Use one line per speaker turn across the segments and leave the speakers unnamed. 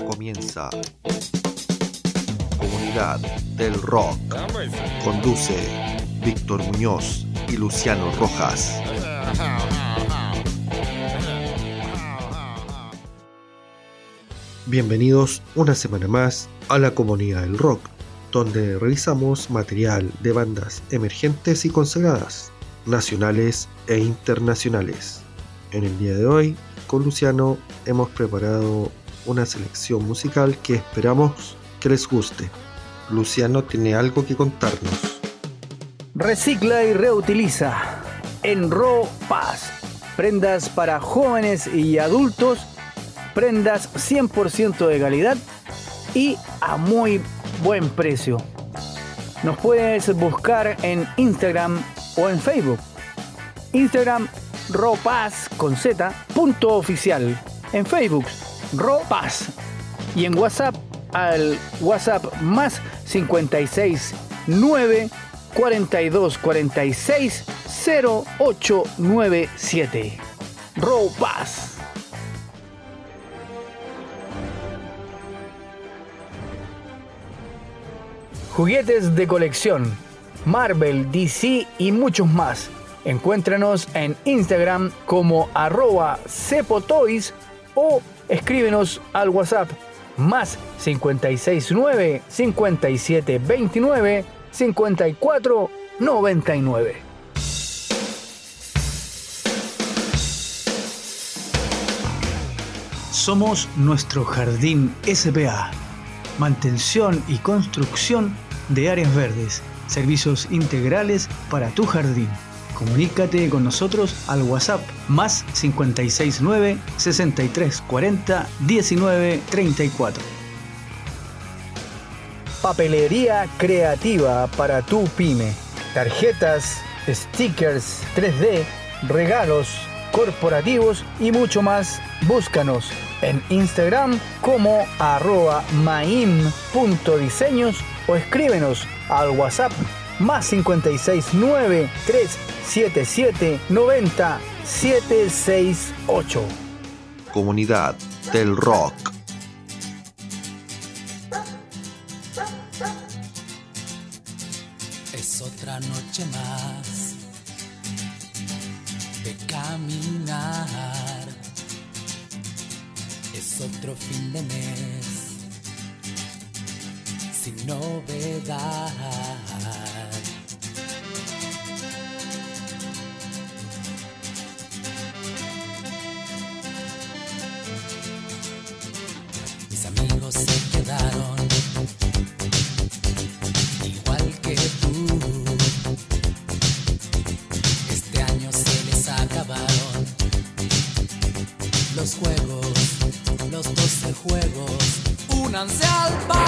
Comienza Comunidad del Rock. Conduce Víctor Muñoz y Luciano Rojas. Bienvenidos una semana más a la Comunidad del Rock, donde revisamos material de bandas emergentes y consagradas, nacionales e internacionales. En el día de hoy, con Luciano hemos preparado una selección musical que esperamos que les guste. Luciano tiene algo que contarnos.
Recicla y reutiliza. En Ro Paz. Prendas para jóvenes y adultos. Prendas 100% de calidad y a muy buen precio. Nos puedes buscar en Instagram o en Facebook. Instagram Ropaz con Z, punto oficial. En Facebook, Ropaz. Y en WhatsApp, al WhatsApp más 56 9 42 46 0897. Ropaz. Juguetes de colección, Marvel, DC y muchos más. Encuéntranos en Instagram como arroba cepotoys o escríbenos al WhatsApp más 569 5729 5499. Somos nuestro jardín SPA. Mantención y construcción de áreas verdes. Servicios integrales para tu jardín. Comunícate con nosotros al WhatsApp más 569 6340 1934. Papelería creativa para tu pyme. Tarjetas, stickers 3D, regalos corporativos y mucho más. Búscanos en Instagram como maim.diseños o escríbenos al WhatsApp más 569 377 90 768.
Comunidad del Rock.
Es otra noche más de caminar. Es otro fin de mes sin novedad. Únanse al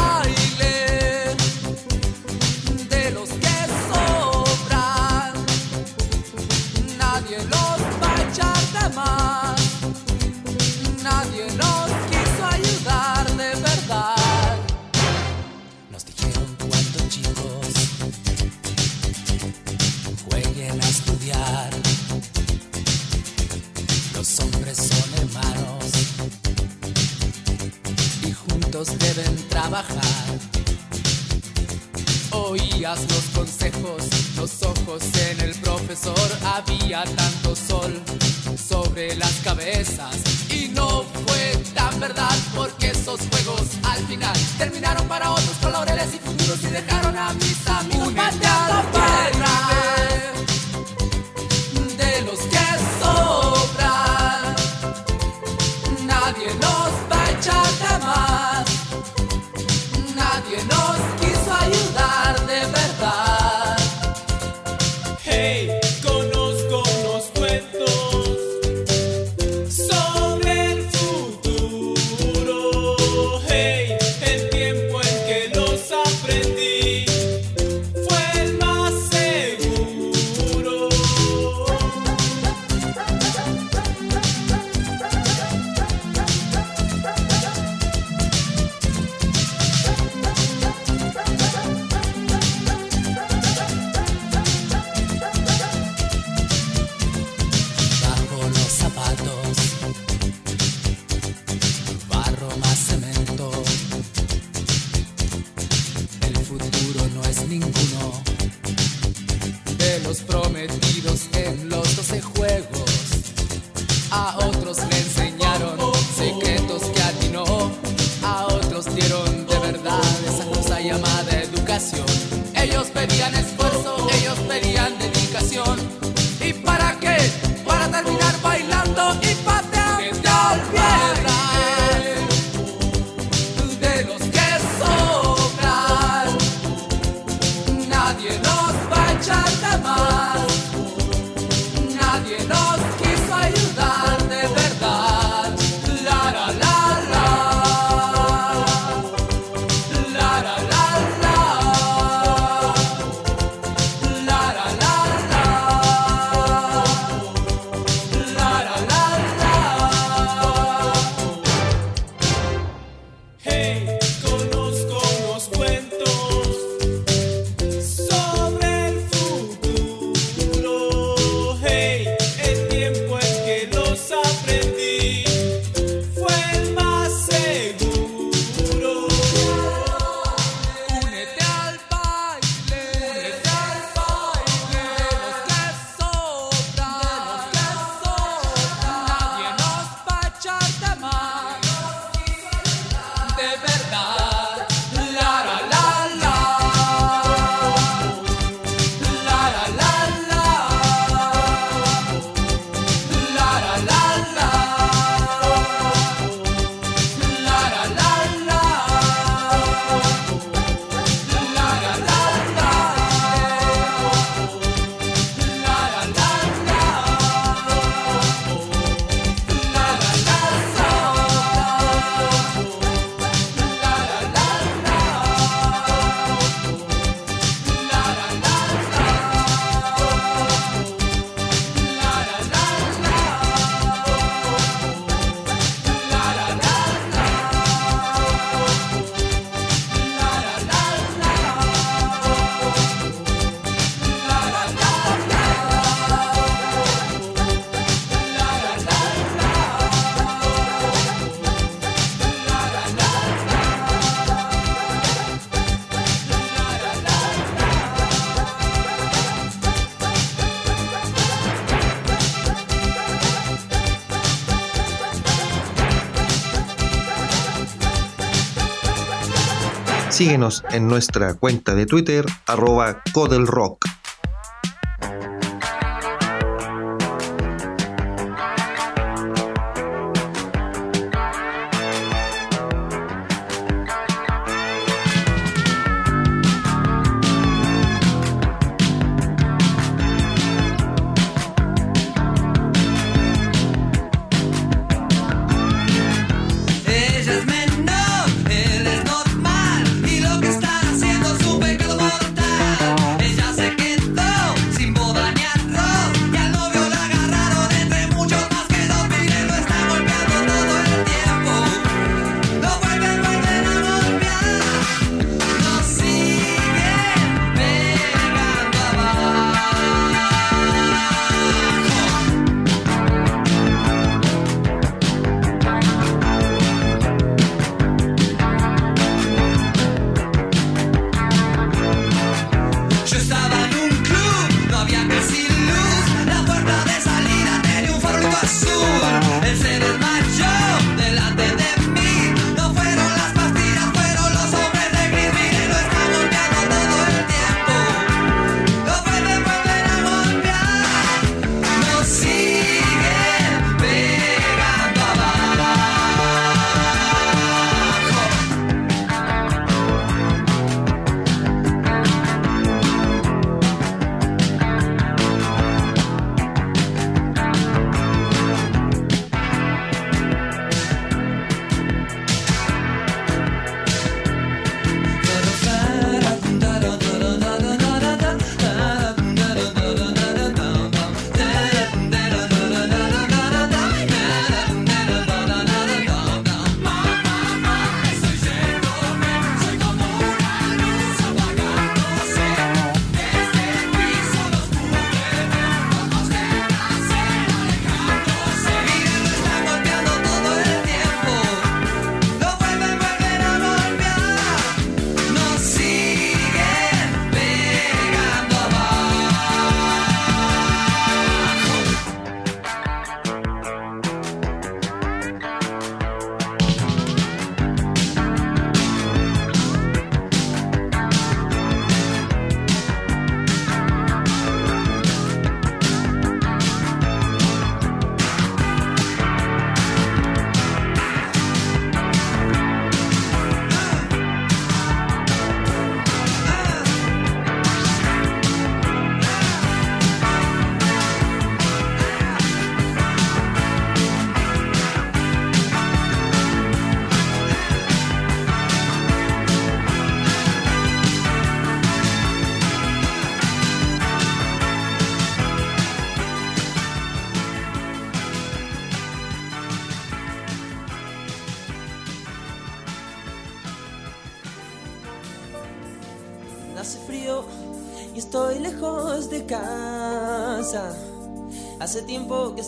Síguenos en nuestra cuenta de Twitter, arroba Codelrock.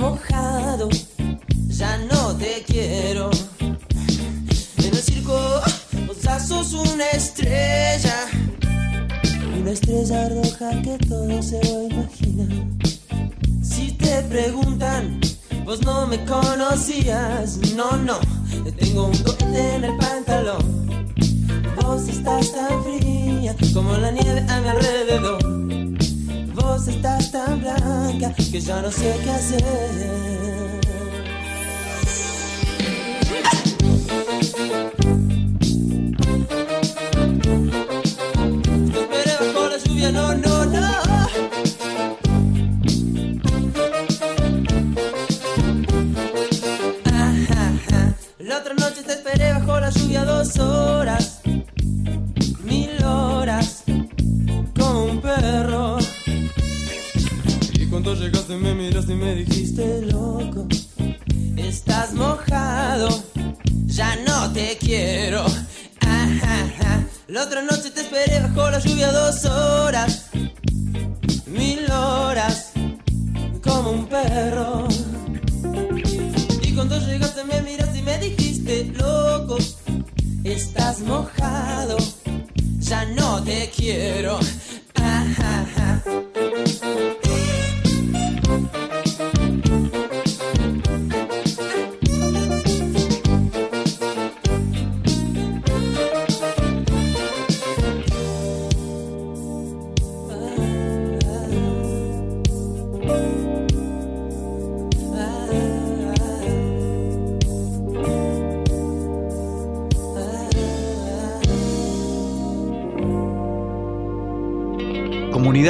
mojado, ya no te quiero. En el circo, vos sos una estrella, una estrella roja que todo se lo imagina. Si te preguntan, vos no me conocías, no, no, tengo un cohete en el pantalón Vos estás tan fría como la nieve a mi alrededor. Vos estás tan blanca que ya no sé qué hacer.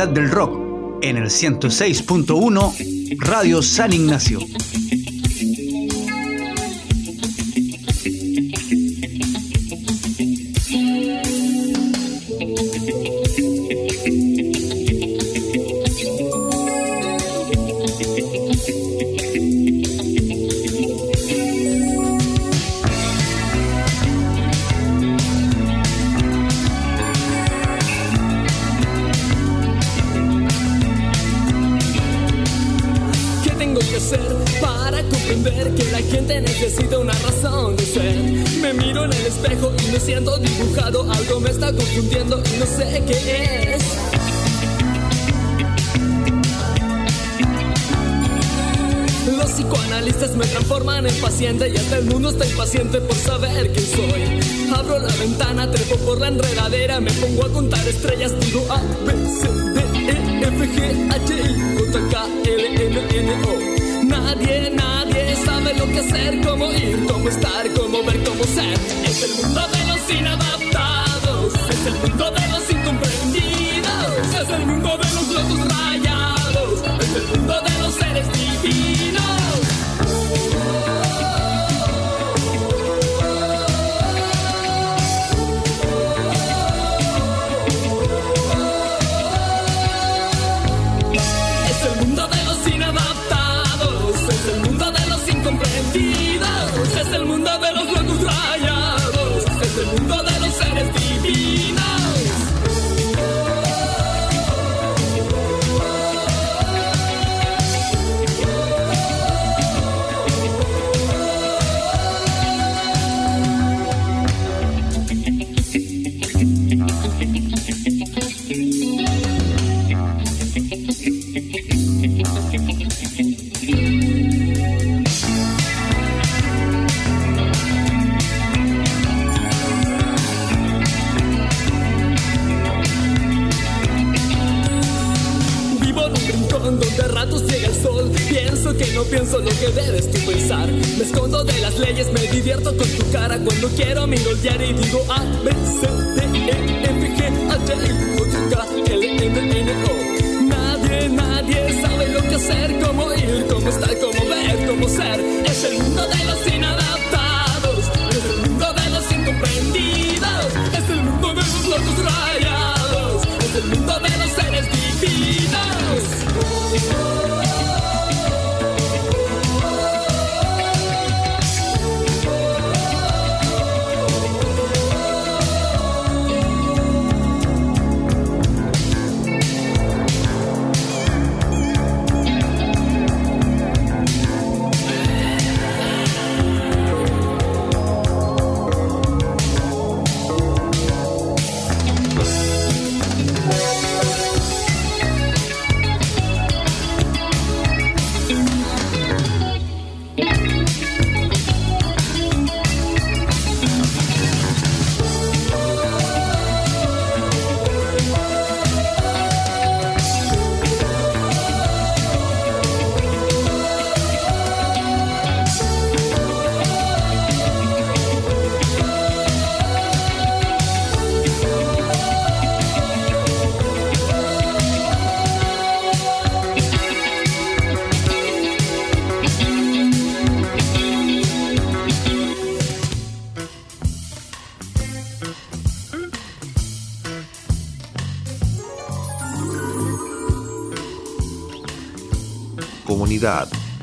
Del Rock en el 106.1 Radio San Ignacio.
gente necesita una razón de ser. Me miro en el espejo y me siento dibujado. Algo me está confundiendo y no sé qué es. Los psicoanalistas me transforman en paciente y hasta el mundo está impaciente por saber quién soy. Abro la ventana, trepo por la enredadera, me pongo a contar estrellas, digo A, B, C, D, E, F, G, H, I, J, K, L, M, N, O. Nadie, nadie sabe lo que hacer, cómo ir, cómo estar, cómo ver, cómo ser. Es el mundo de los inadaptados, es el mundo de los incomprendidos, es el mundo de los locos rayados, es el mundo de los seres divinos. que debes tú pensar. Me escondo de las leyes, me divierto con tu cara. Cuando quiero miro el diario y digo A, B, C, D, E, F, G, H, I, O, K, L, M, N, O. Nadie, nadie sabe lo que hacer, cómo ir, cómo estar, cómo ver, cómo ser. Es el mundo de los sin nada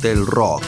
del
rock.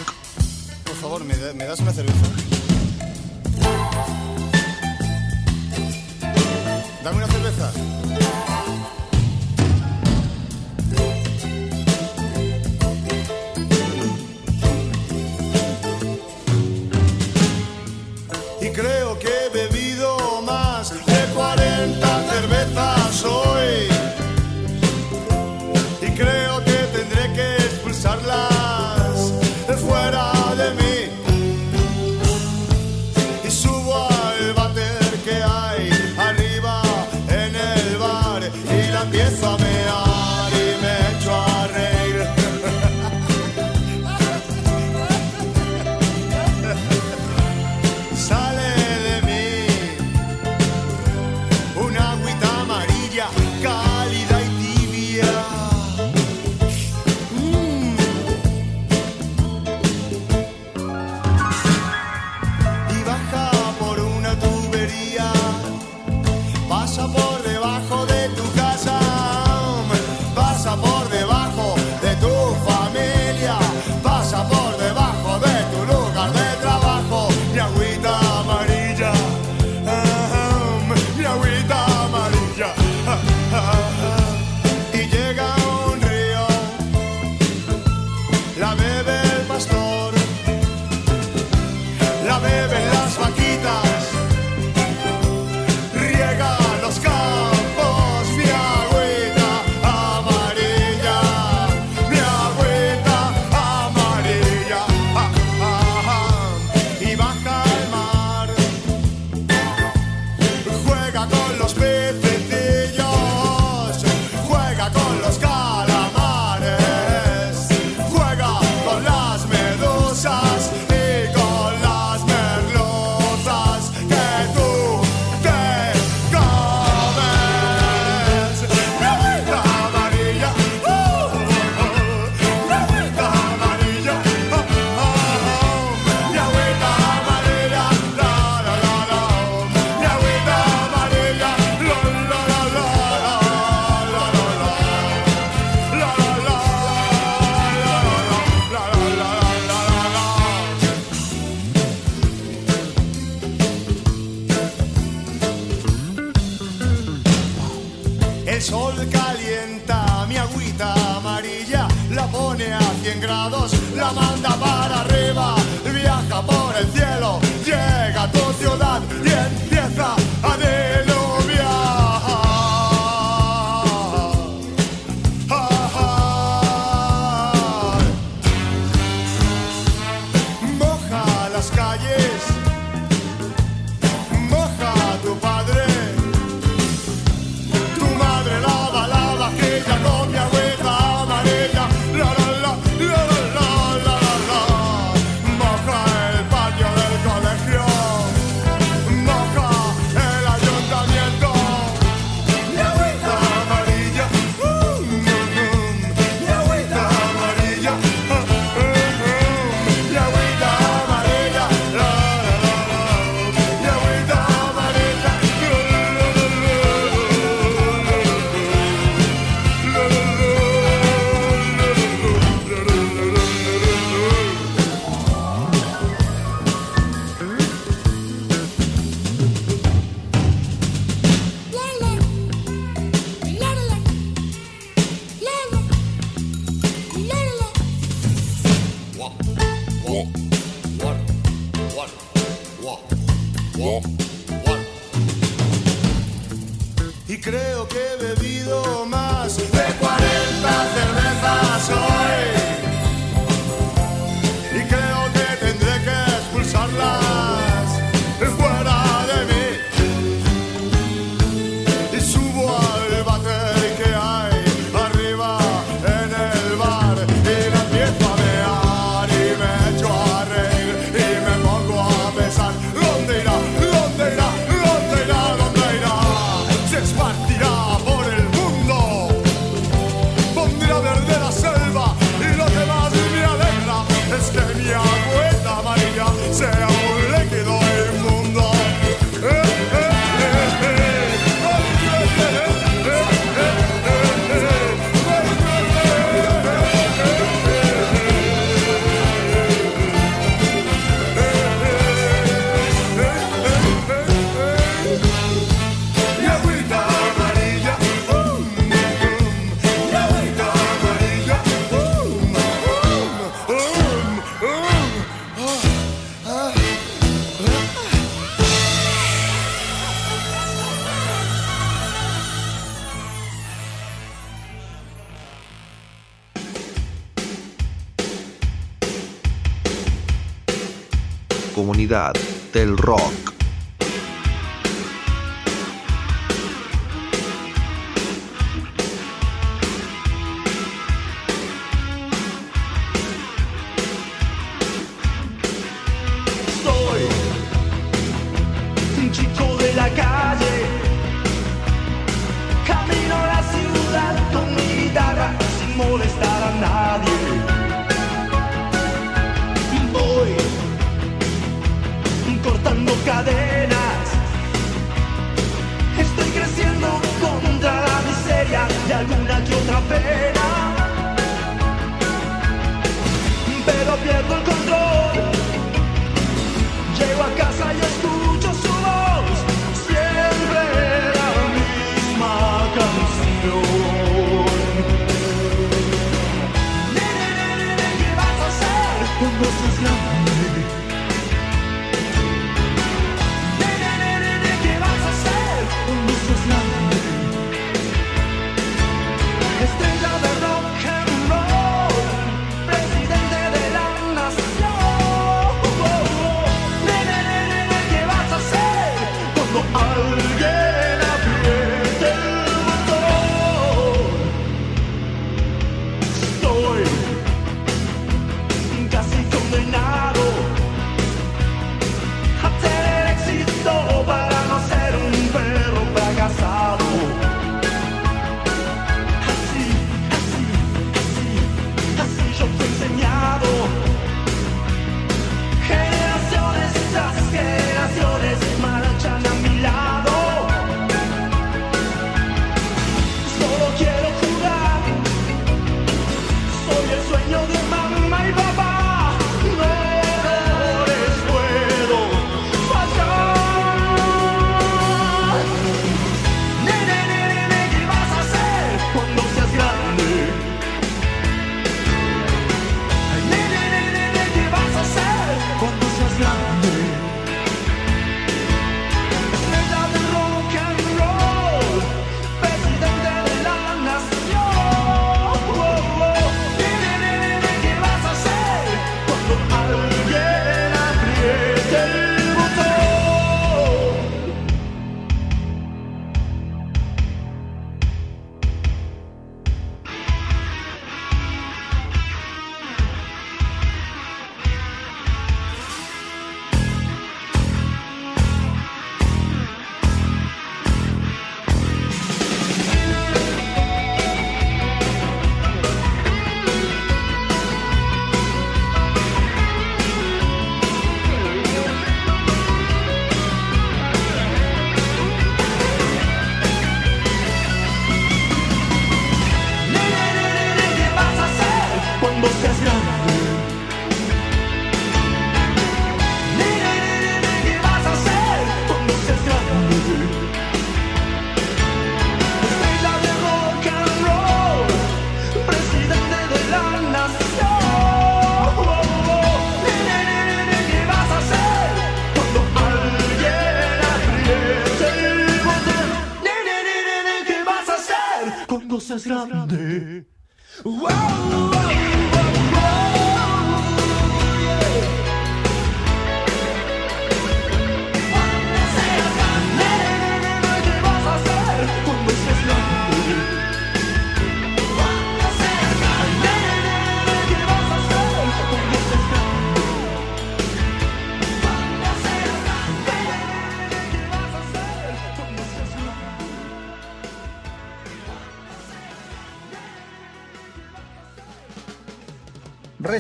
Del rock.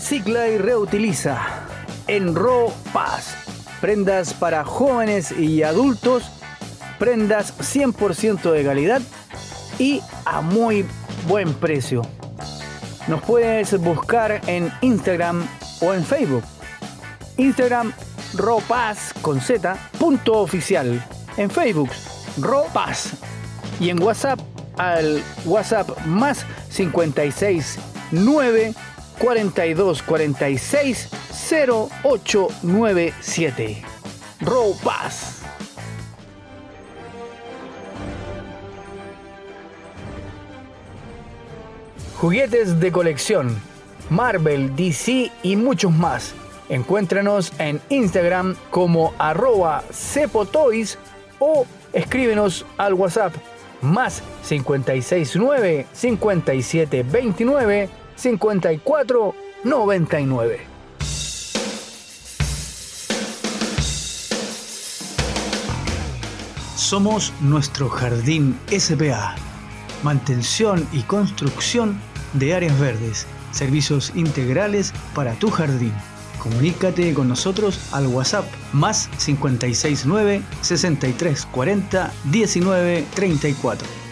Recicla y reutiliza. En Paz. Prendas para jóvenes y adultos. Prendas 100% de calidad y a muy buen precio. Nos puedes buscar en Instagram o en Facebook. Instagram Ropaz con Z punto oficial. En Facebook Ropaz. Y en WhatsApp al WhatsApp más 56 9 42 46 0897. Paz. Juguetes de colección, Marvel, DC y muchos más. Encuéntranos en Instagram como arroba cepotoys o escríbenos al WhatsApp más 569 5729 5499. Somos nuestro jardín SPA. Mantención y construcción de áreas verdes. Servicios integrales para tu jardín. Comunícate con nosotros al WhatsApp más 569 6340 1934.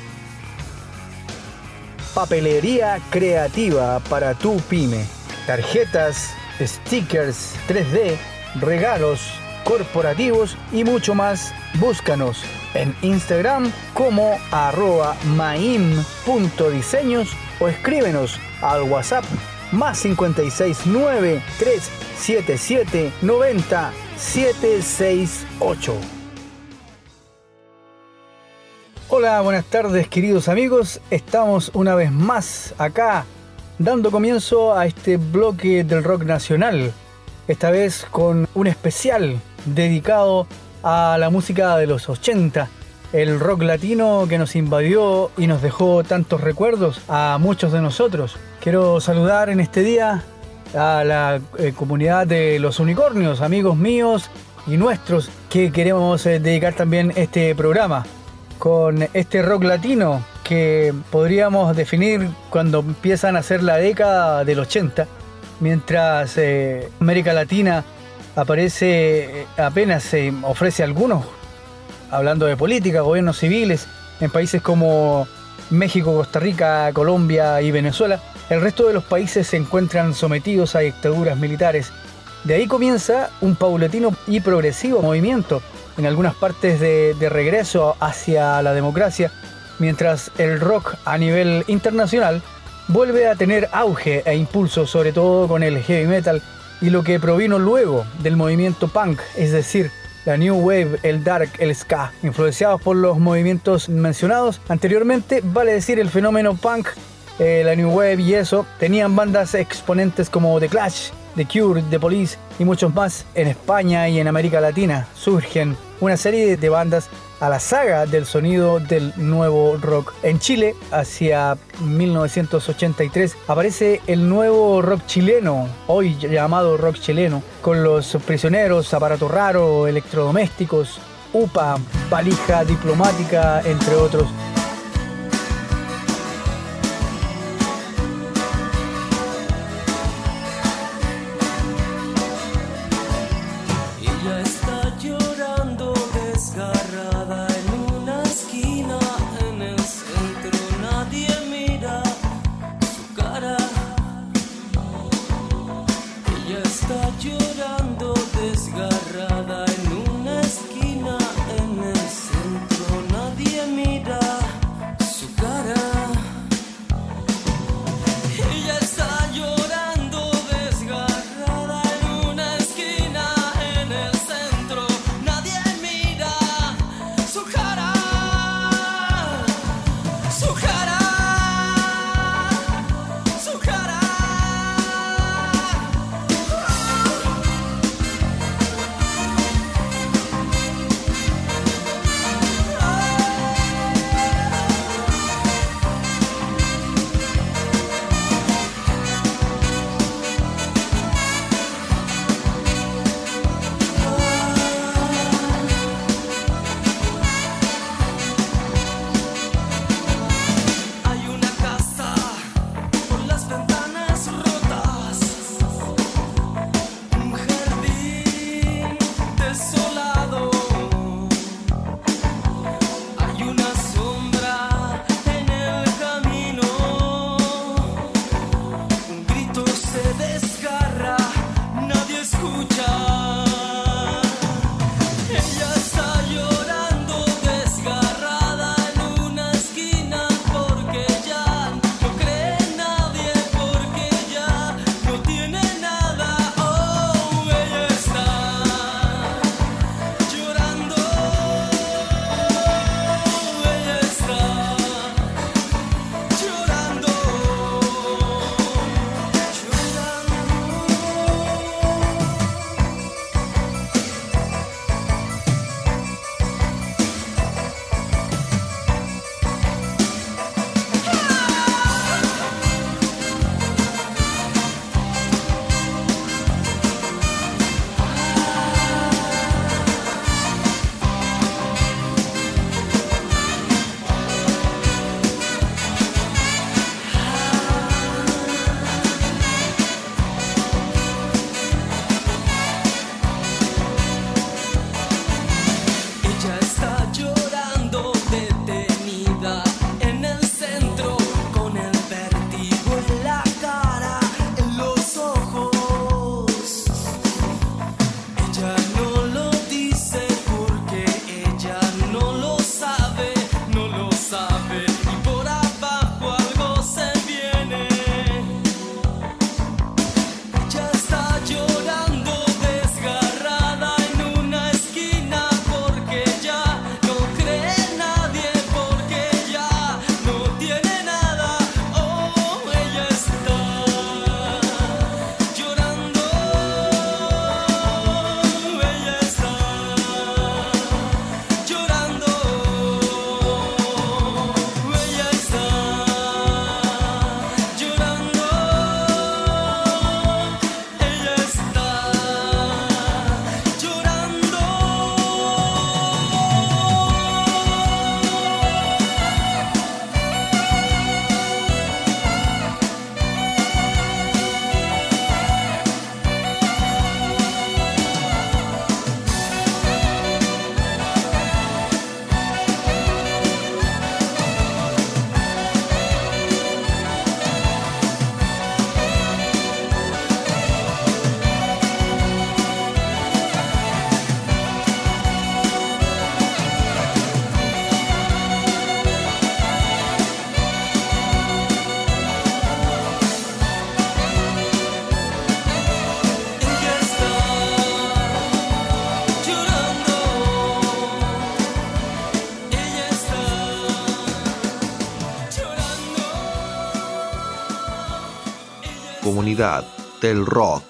Papelería creativa para tu pyme. Tarjetas, stickers 3D, regalos corporativos y mucho más. Búscanos en Instagram como arroba maim.diseños o escríbenos al WhatsApp más 569 377 90 768. Hola, buenas tardes queridos amigos. Estamos una vez más acá dando comienzo a este bloque del rock nacional. Esta vez con un especial dedicado a la música de los 80, el rock latino que nos invadió y nos dejó tantos recuerdos a muchos de nosotros. Quiero saludar en este día a la eh, comunidad de los unicornios, amigos míos y nuestros, que queremos eh, dedicar también este programa con este rock latino que podríamos definir cuando empiezan a ser la década del 80, mientras eh, América Latina aparece apenas se ofrece algunos, hablando de política, gobiernos civiles, en países como México, Costa Rica, Colombia y Venezuela, el resto de los países se encuentran sometidos a dictaduras militares. De ahí comienza un paulatino y progresivo movimiento en algunas partes de, regreso hacia la democracia, mientras el rock a nivel internacional vuelve a tener auge e impulso, sobre todo con el heavy metal y lo que provino luego del movimiento punk, es decir, la New Wave, el Dark, el Ska, influenciados por los movimientos mencionados anteriormente, vale decir el fenómeno punk eh, la New Wave y eso, tenían bandas exponentes como The Clash, The Cure, The Police y muchos más. En España y en América Latina surgen una serie de bandas a la saga del sonido del nuevo rock. En Chile, hacia 1983, aparece el nuevo rock chileno, hoy llamado rock chileno, con los prisioneros, aparato raro, electrodomésticos, UPA, valija diplomática, entre otros.
Del rock.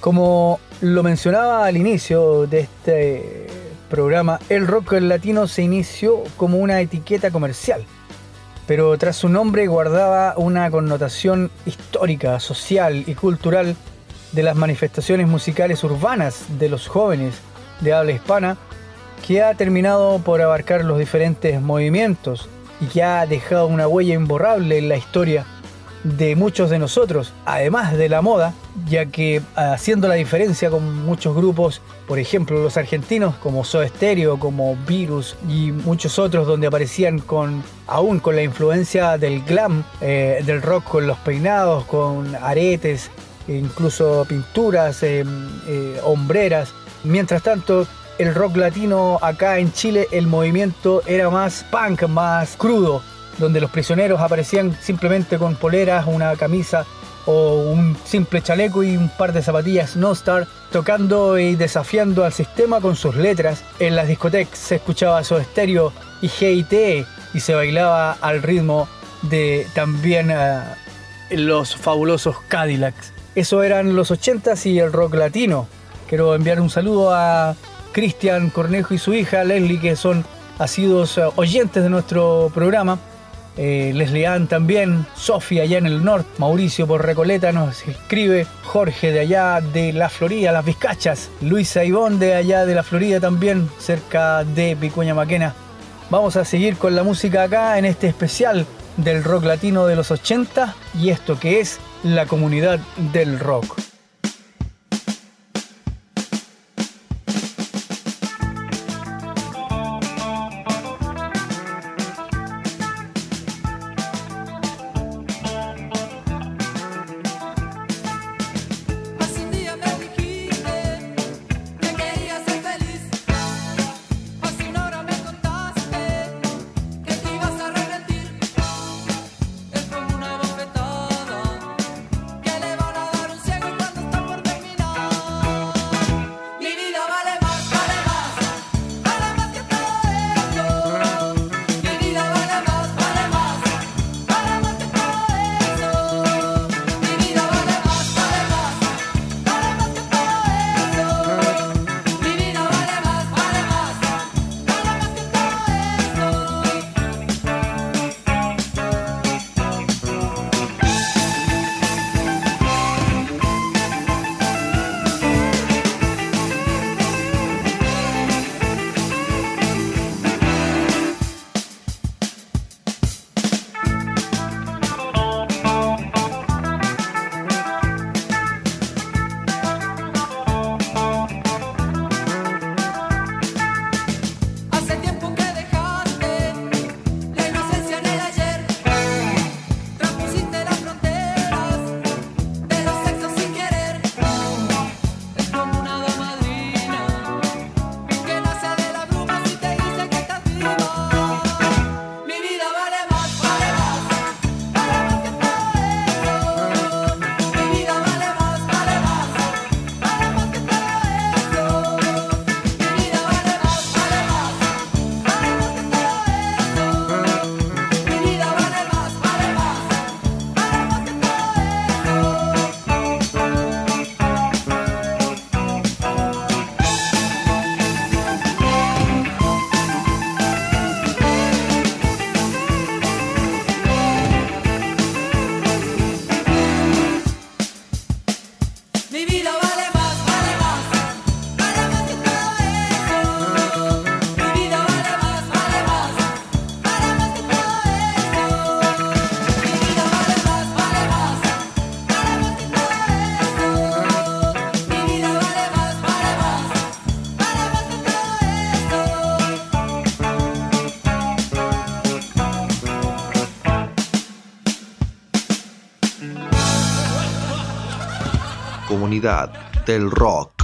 Como lo mencionaba al inicio de este programa, el rock latino se inició como una etiqueta comercial, pero tras su nombre guardaba una connotación histórica, social y cultural de las manifestaciones musicales urbanas de los jóvenes de habla hispana, que ha terminado por abarcar los diferentes movimientos y que ha dejado una huella imborrable en la historia de muchos de nosotros, además de la moda, ya que haciendo la diferencia con muchos grupos, por ejemplo los argentinos como Soda Stereo, como Virus y muchos otros donde aparecían con aún con la influencia del glam, eh, del rock con los peinados, con aretes, e incluso pinturas, eh, eh, hombreras. Mientras tanto, el rock latino acá en Chile, el movimiento era más punk, más crudo, donde los prisioneros aparecían simplemente con poleras, una camisa o un simple chaleco y un par de zapatillas No Star, tocando y desafiando al sistema con sus letras. En las discotecas se escuchaba su estéreo y GIT y se bailaba al ritmo de también eh, los fabulosos Cadillacs. Eso eran los 80s y el rock latino. Quiero enviar un saludo a Cristian Cornejo y su hija Leslie, que son asiduos eh, oyentes de nuestro programa eh, Leslie también, Sofía allá en el norte, Mauricio por Recoleta nos escribe, Jorge de allá de la Florida, Las Vizcachas, Luisa Ivón de allá de la Florida también, cerca de Vicuña Maquena. Vamos a seguir con la música acá en este especial del rock latino de los 80 y esto que es la comunidad del rock.
del rock.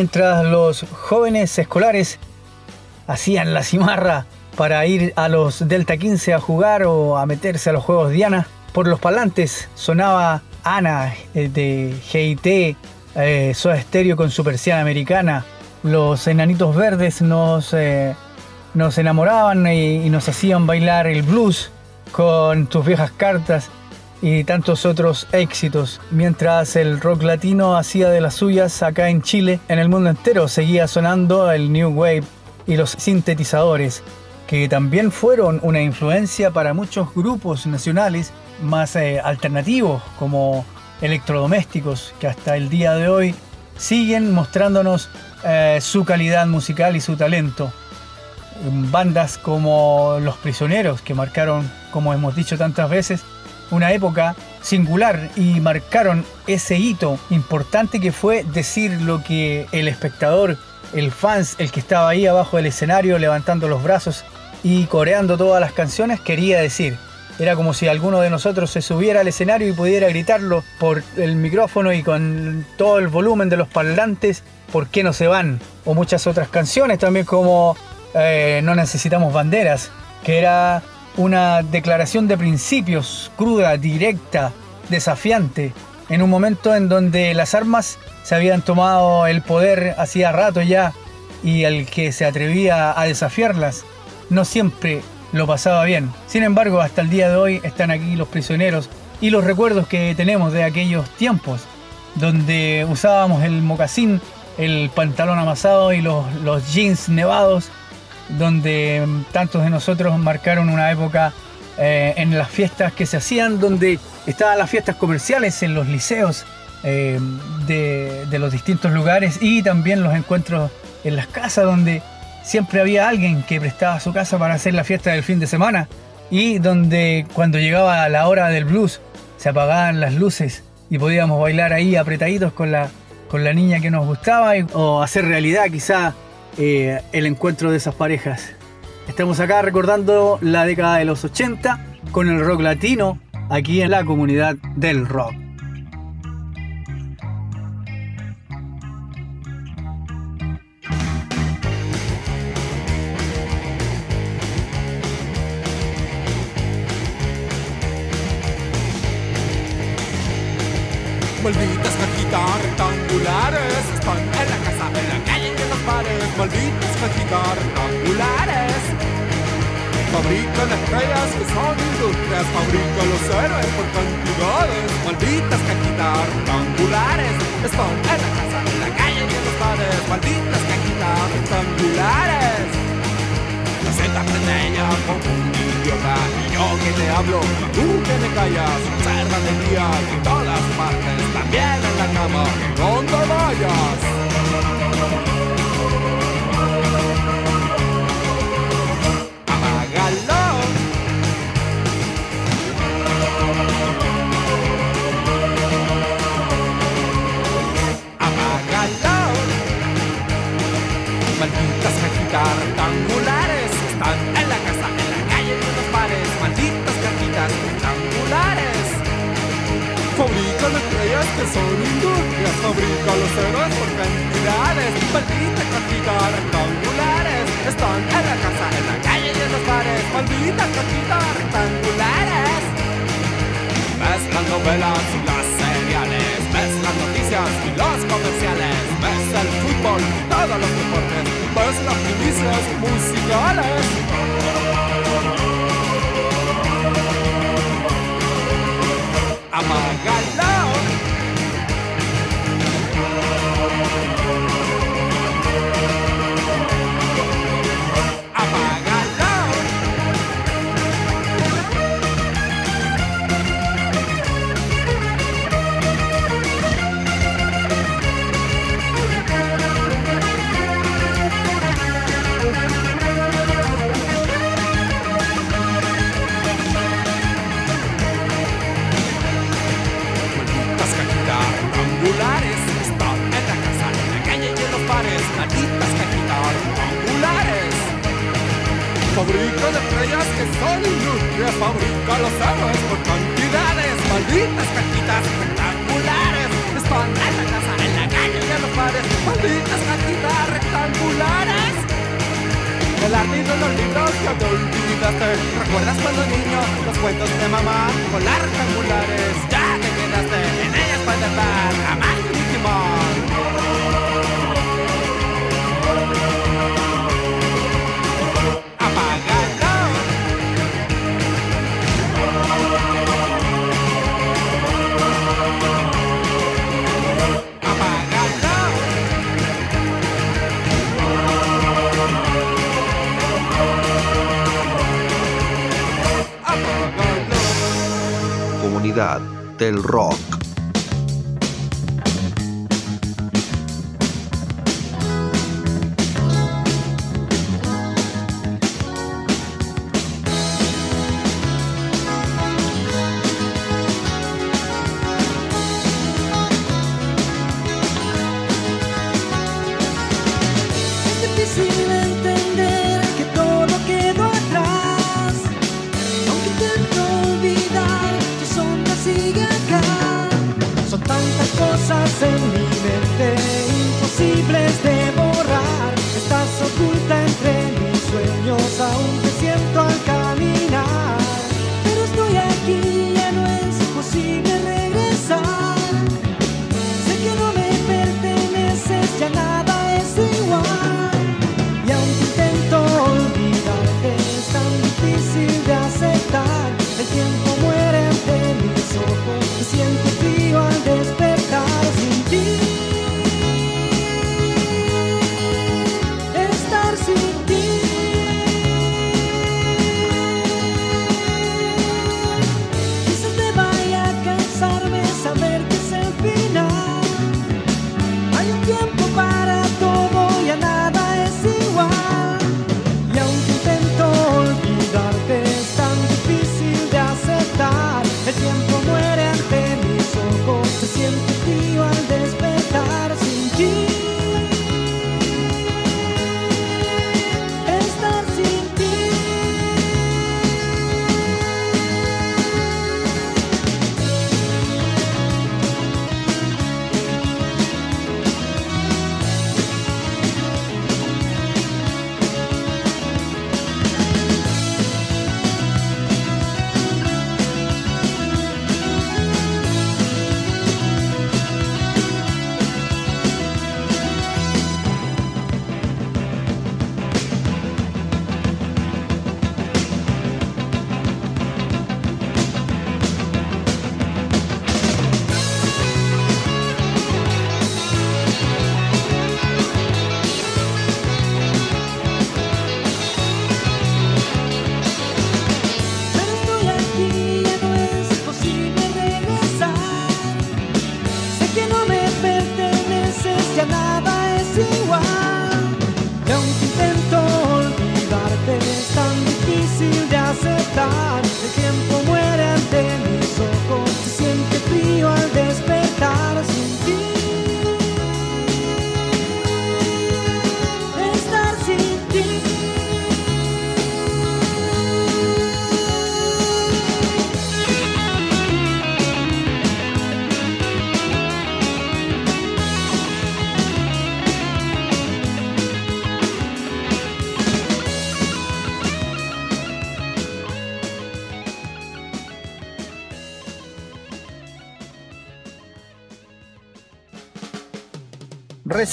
Mientras los jóvenes escolares hacían la cimarra para ir a los Delta 15 a jugar o a meterse a los juegos Diana, por los parlantes sonaba Ana eh, de GIT, eh, Soda Stereo con su persiana americana. Los enanitos verdes nos, eh, nos enamoraban y nos hacían bailar el blues con tus viejas cartas y tantos otros éxitos. Mientras el rock latino hacía de las suyas acá en Chile, en el mundo entero seguía sonando el New Wave y los sintetizadores, que también fueron una influencia para muchos grupos nacionales más eh, alternativos como electrodomésticos, que hasta el día de hoy siguen mostrándonos eh, su calidad musical y su talento bandas como Los Prisioneros, que marcaron, como hemos dicho tantas veces, una época singular y marcaron ese hito importante que fue decir lo que el espectador, el fans, el que estaba ahí abajo del escenario levantando los brazos y coreando todas las canciones quería decir. Era como si alguno de nosotros se subiera al escenario y pudiera gritarlo por el micrófono y con todo el volumen de los parlantes, ¿por qué no se van? O muchas otras canciones también como eh, No necesitamos banderas, que era una declaración de principios cruda, directa, desafiante, en un momento en donde las armas se habían tomado el poder hacía rato ya y el que se atrevía a desafiarlas no siempre lo pasaba bien. Sin embargo, hasta el día de hoy están aquí los prisioneros y los recuerdos que tenemos de aquellos tiempos, donde usábamos el mocasín, el pantalón amasado y los, los jeans nevados, donde tantos de nosotros marcaron una época eh, en las fiestas que se hacían, donde estaban las fiestas comerciales en los liceos eh, de, los distintos lugares y también los encuentros en las casas, donde siempre había alguien que prestaba su casa para hacer la fiesta del fin de semana y donde cuando llegaba la hora del blues se apagaban las luces y podíamos bailar ahí apretaditos con la, con la niña que nos gustaba o hacer realidad quizá eh, el encuentro de esas parejas. Estamos acá recordando la década de los 80 con el rock latino aquí en la comunidad del rock.
Fabrican estrellas que son industrias, fabrican los héroes por cantidades. Malditas cajitas rectangulares están en la casa, en la calle y en los bares. Malditas cajitas rectangulares.
idiota. Y yo que te hablo, tú que me callas. Observa de día en todas partes, también en la cama, donde vayas. Rectangulares están en la casa, en la calle y en los bares. Malditas cajitas rectangulares. Fabrican estrellas que son industrias, fabrican los héroes por cantidades. Malditas cajitas rectangulares están en la casa, en la calle y en los bares. Malditas cajitas rectangulares. Ves las novelas y las seriales, ves las noticias y los comerciales, ves el fútbol y todos los deportes, ves las primicias musicales. Apágalo. Fabrican estrellas que son industrias, fabrican los héroes por cantidades. Malditas cajitas rectangulares están en la casa, en la calle y en los bares. Malditas cajitas rectangulares. El arte de los libros ya te olvidaste ¿Recuerdas cuando niño los cuentos de mamá con las rectangulares? Ya te quedaste en ellas para estar jamás
Del Rock.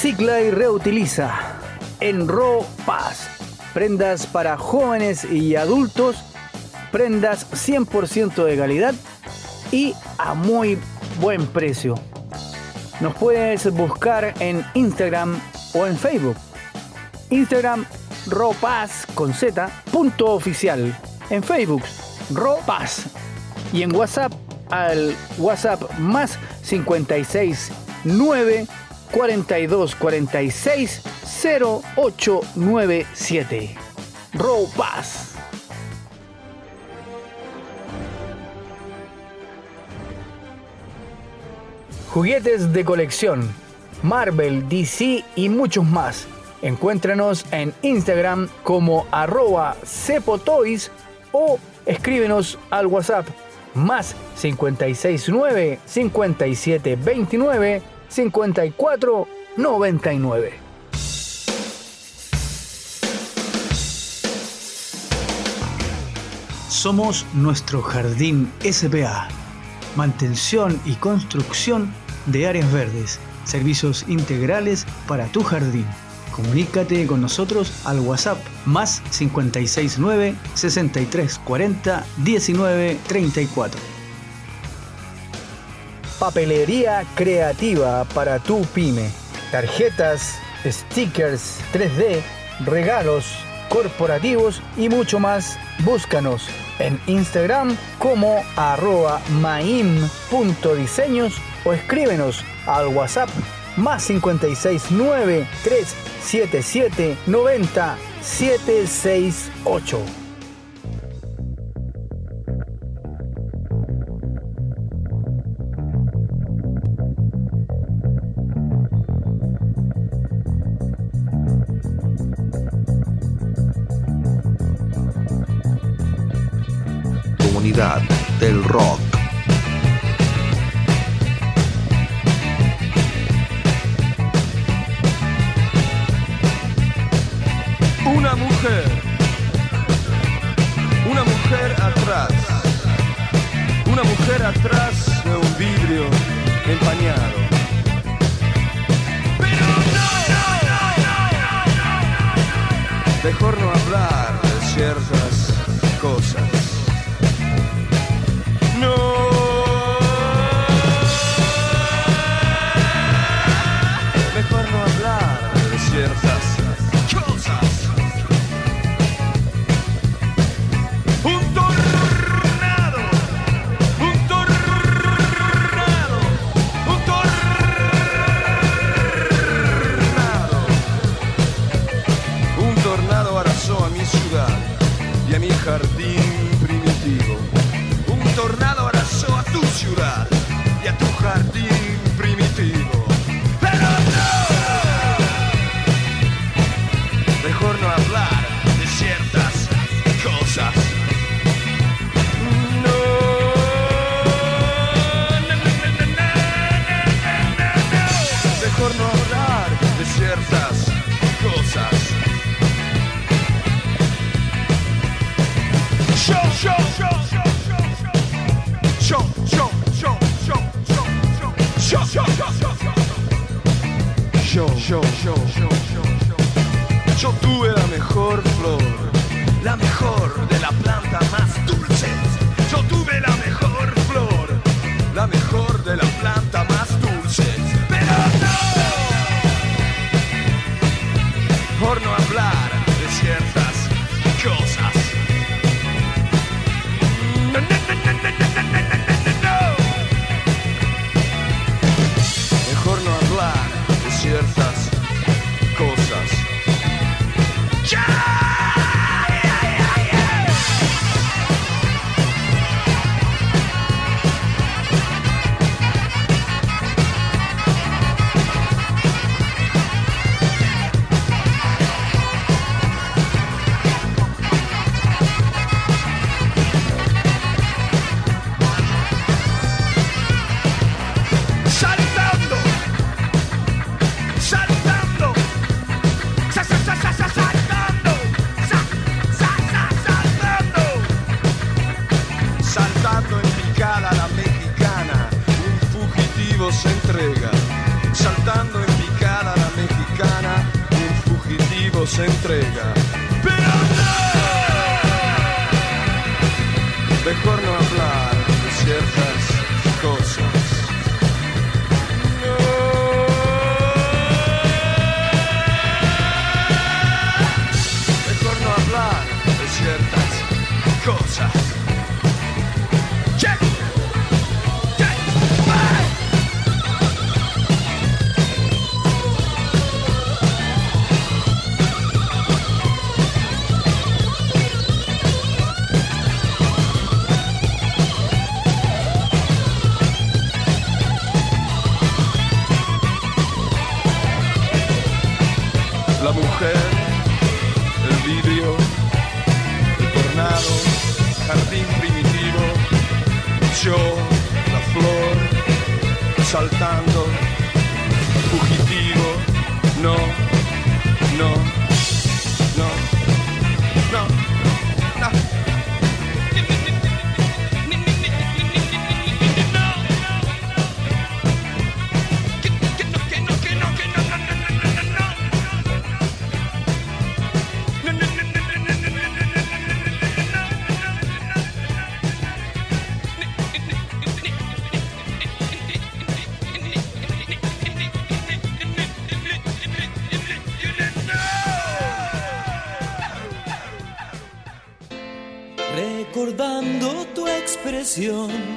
Recicla y reutiliza. Enro Paz. Prendas para jóvenes y adultos. Prendas 100% de calidad y a muy buen precio. Nos puedes buscar en Instagram o en Facebook. Instagram Ropaz con Z punto oficial. En Facebook Ropaz. Y en WhatsApp al WhatsApp más 56 9 42 46 0897. Ropaz. Juguetes de colección, Marvel, DC y muchos más. Encuéntranos en Instagram como arroba cepotoys o escríbenos al WhatsApp más 569 5729 54 99. Somos nuestro jardín SPA. Mantención y construcción de áreas verdes. Servicios integrales para tu jardín. Comunícate con nosotros al WhatsApp más 569 6340 1934. Papelería creativa para tu pyme. Tarjetas, stickers 3D, regalos corporativos y mucho más. Búscanos en Instagram como arroba maim.diseños o escríbenos al WhatsApp más 569 377 90 768.
Expresión,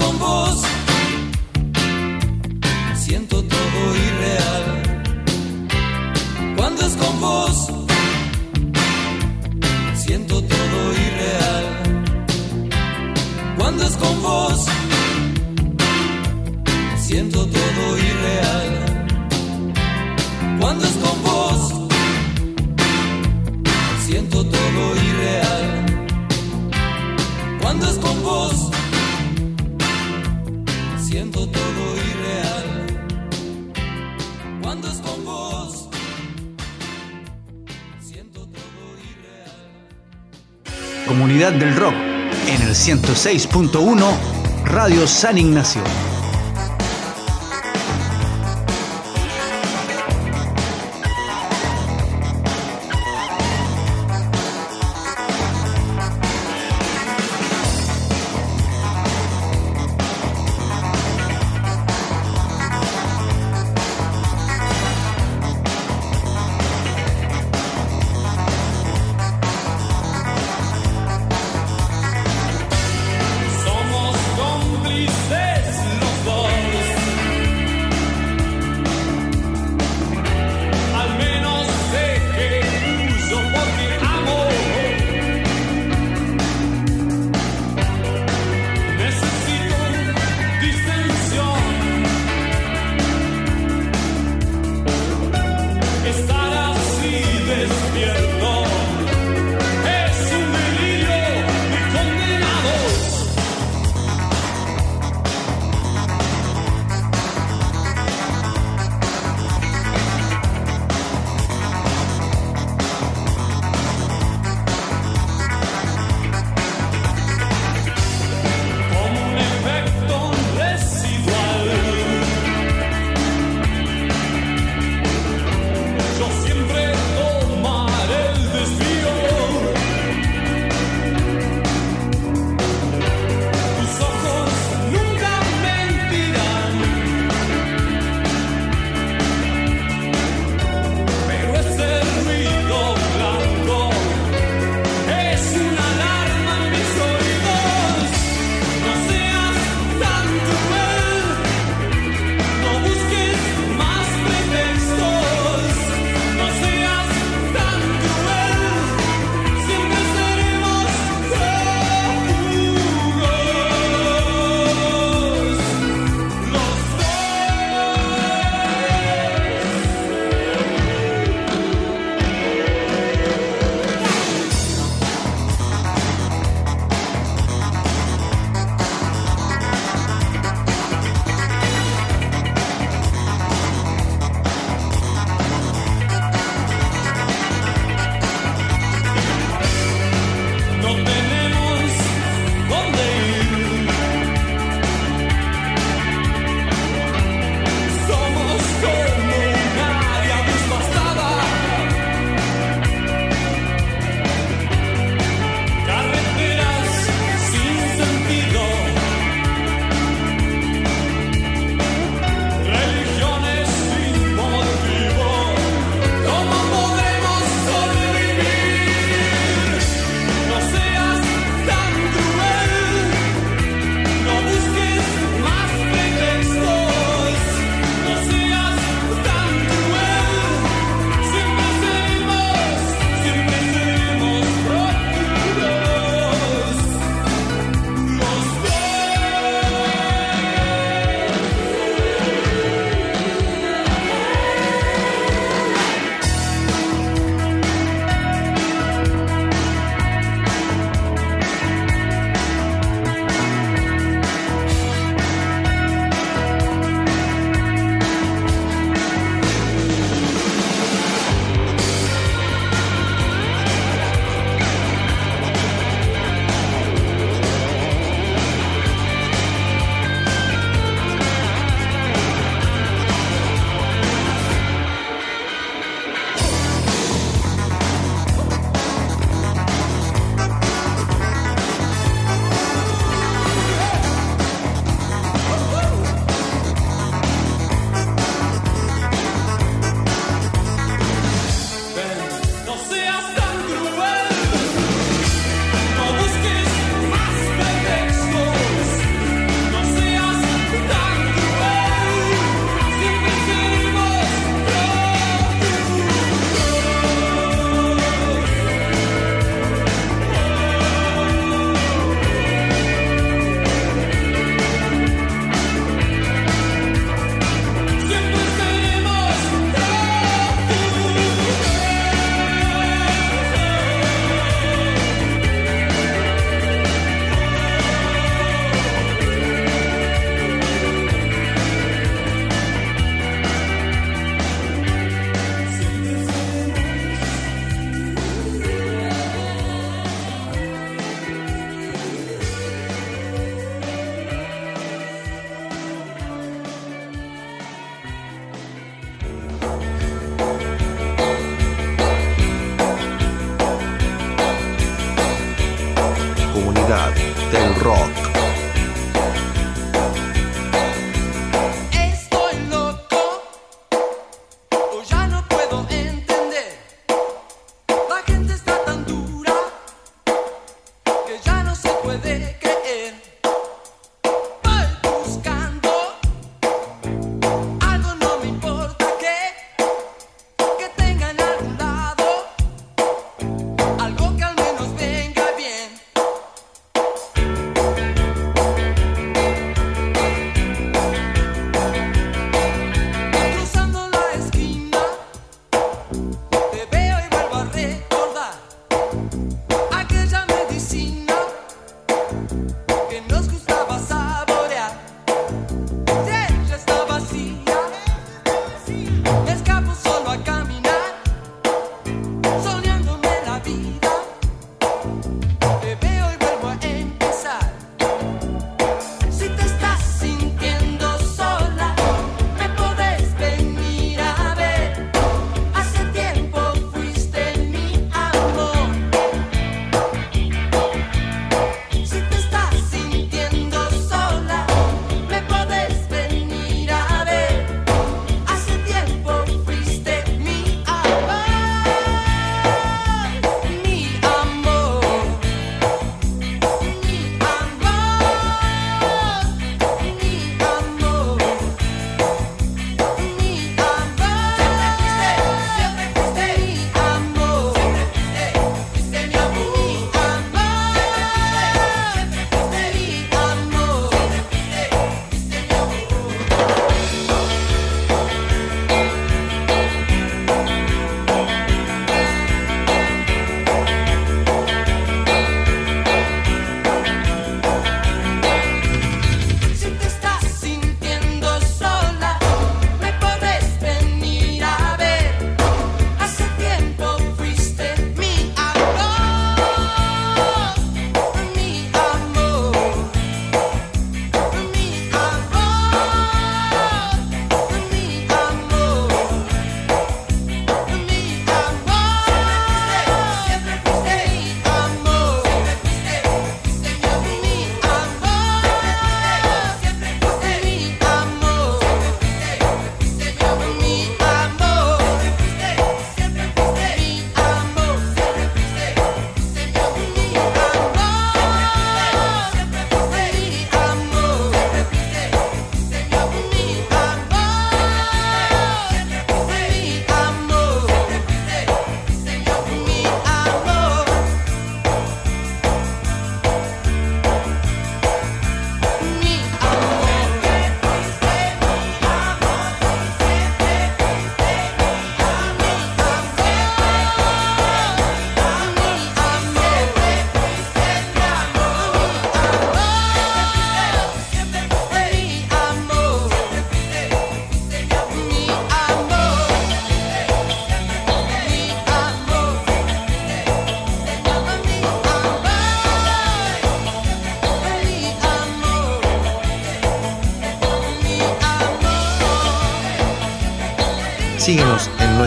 del rock en el 106.1 Radio San Ignacio.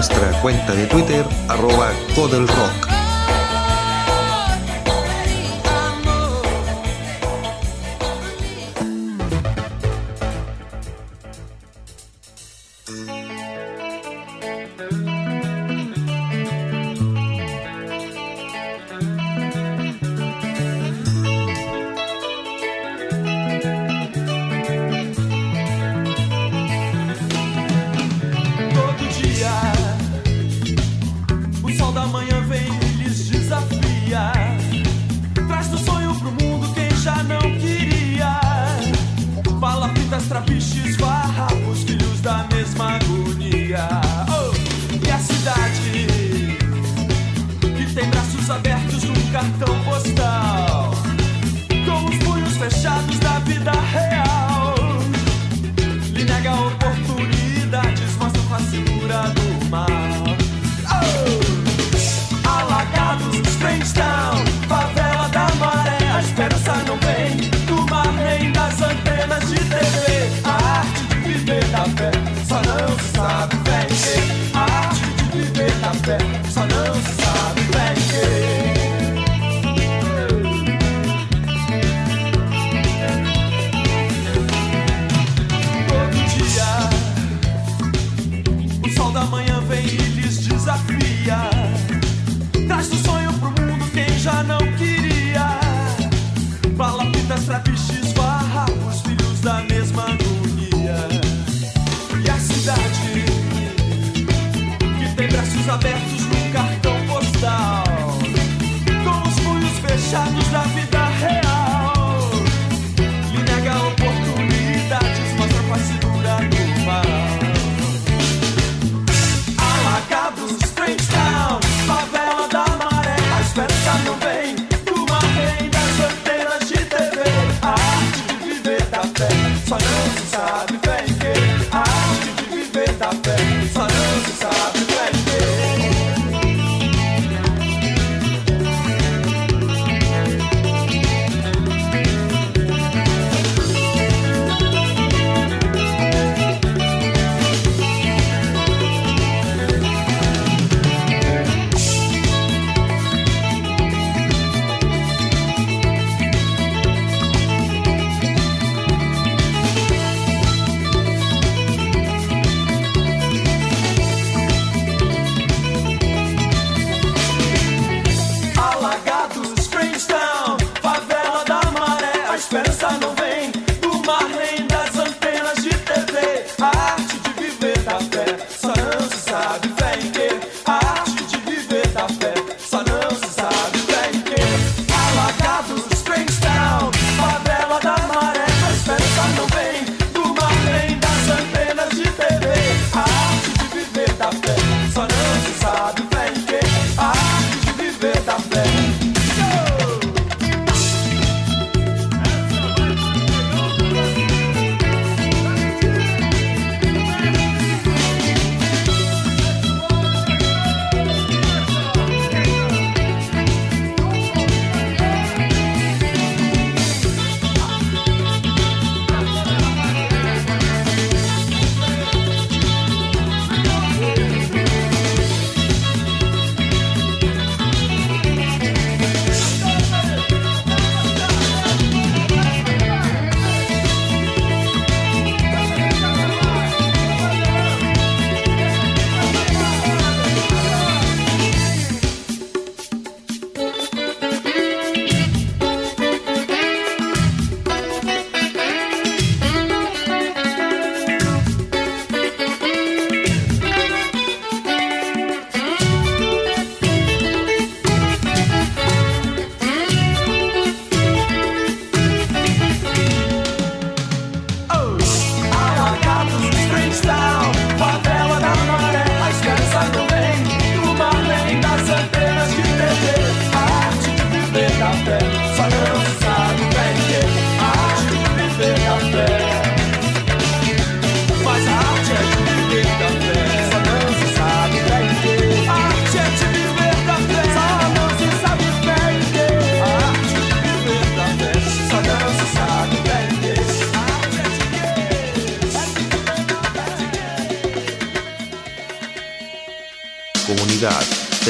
Nuestra cuenta de Twitter, arroba Codelrock.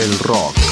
Del Rock.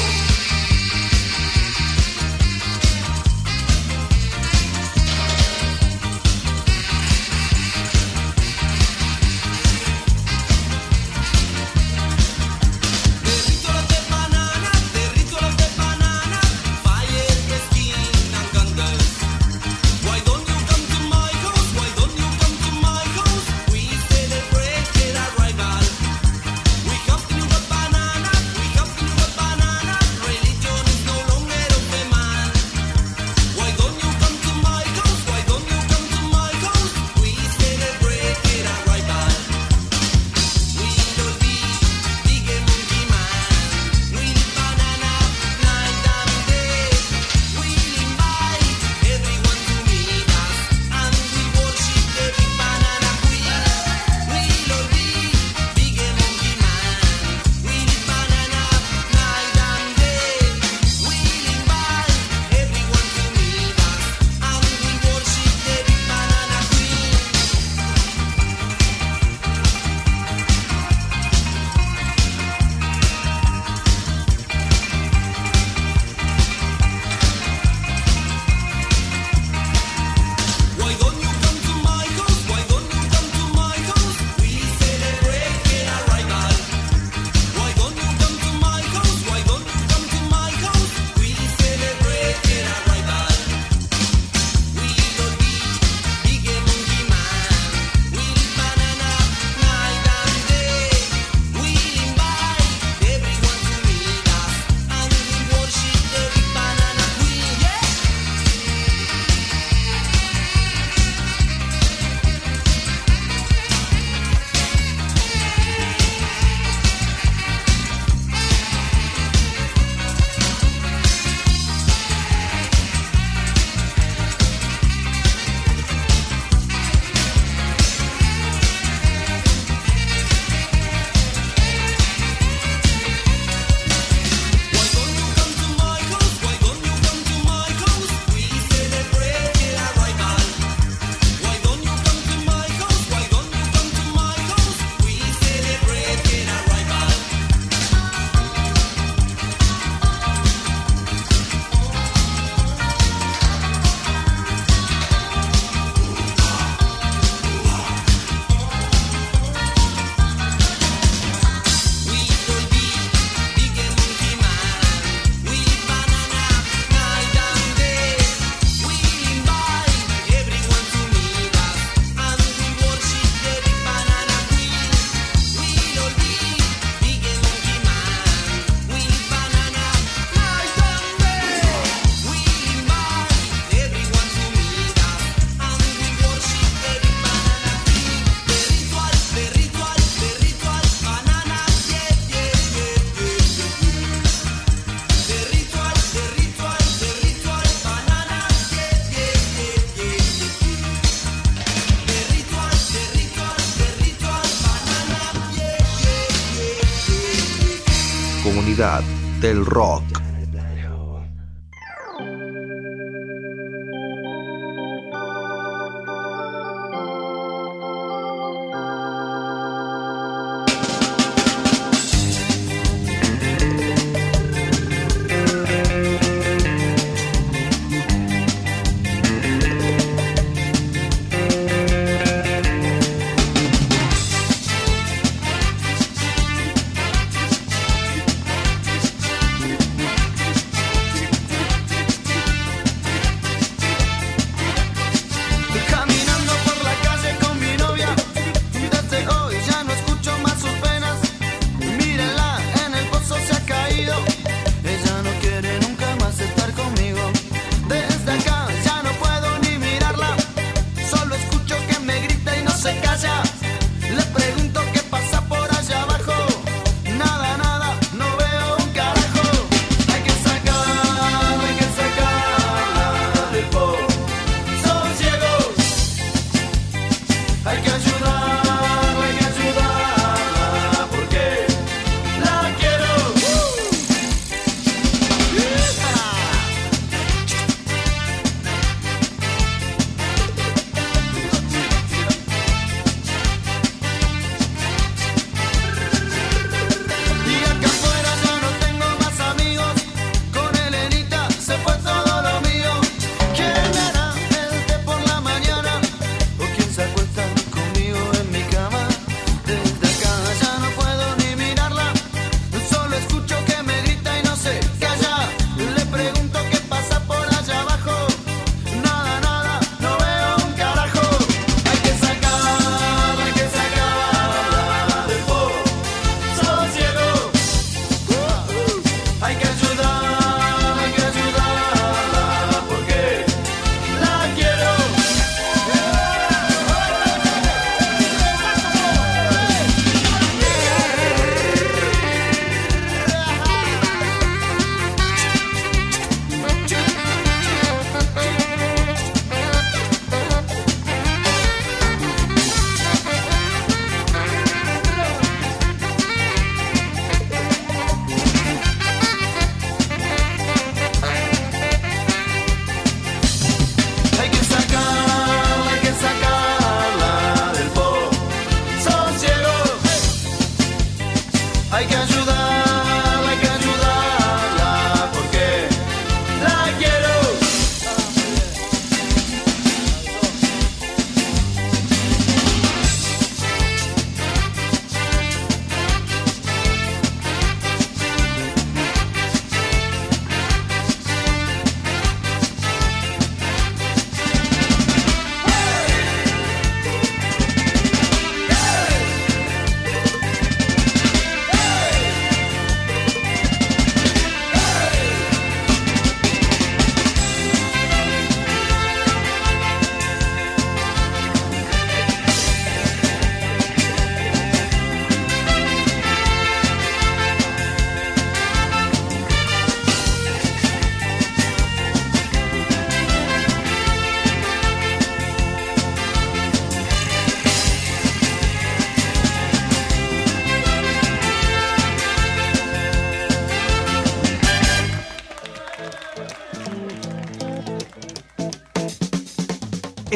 del rock.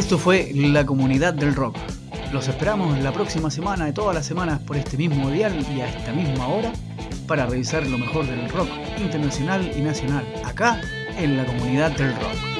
Esto fue La Comunidad del Rock. Los esperamos la próxima semana, de todas las semanas, por este mismo dial y a esta misma hora, para revisar lo mejor del rock internacional y nacional, acá en la Comunidad del Rock.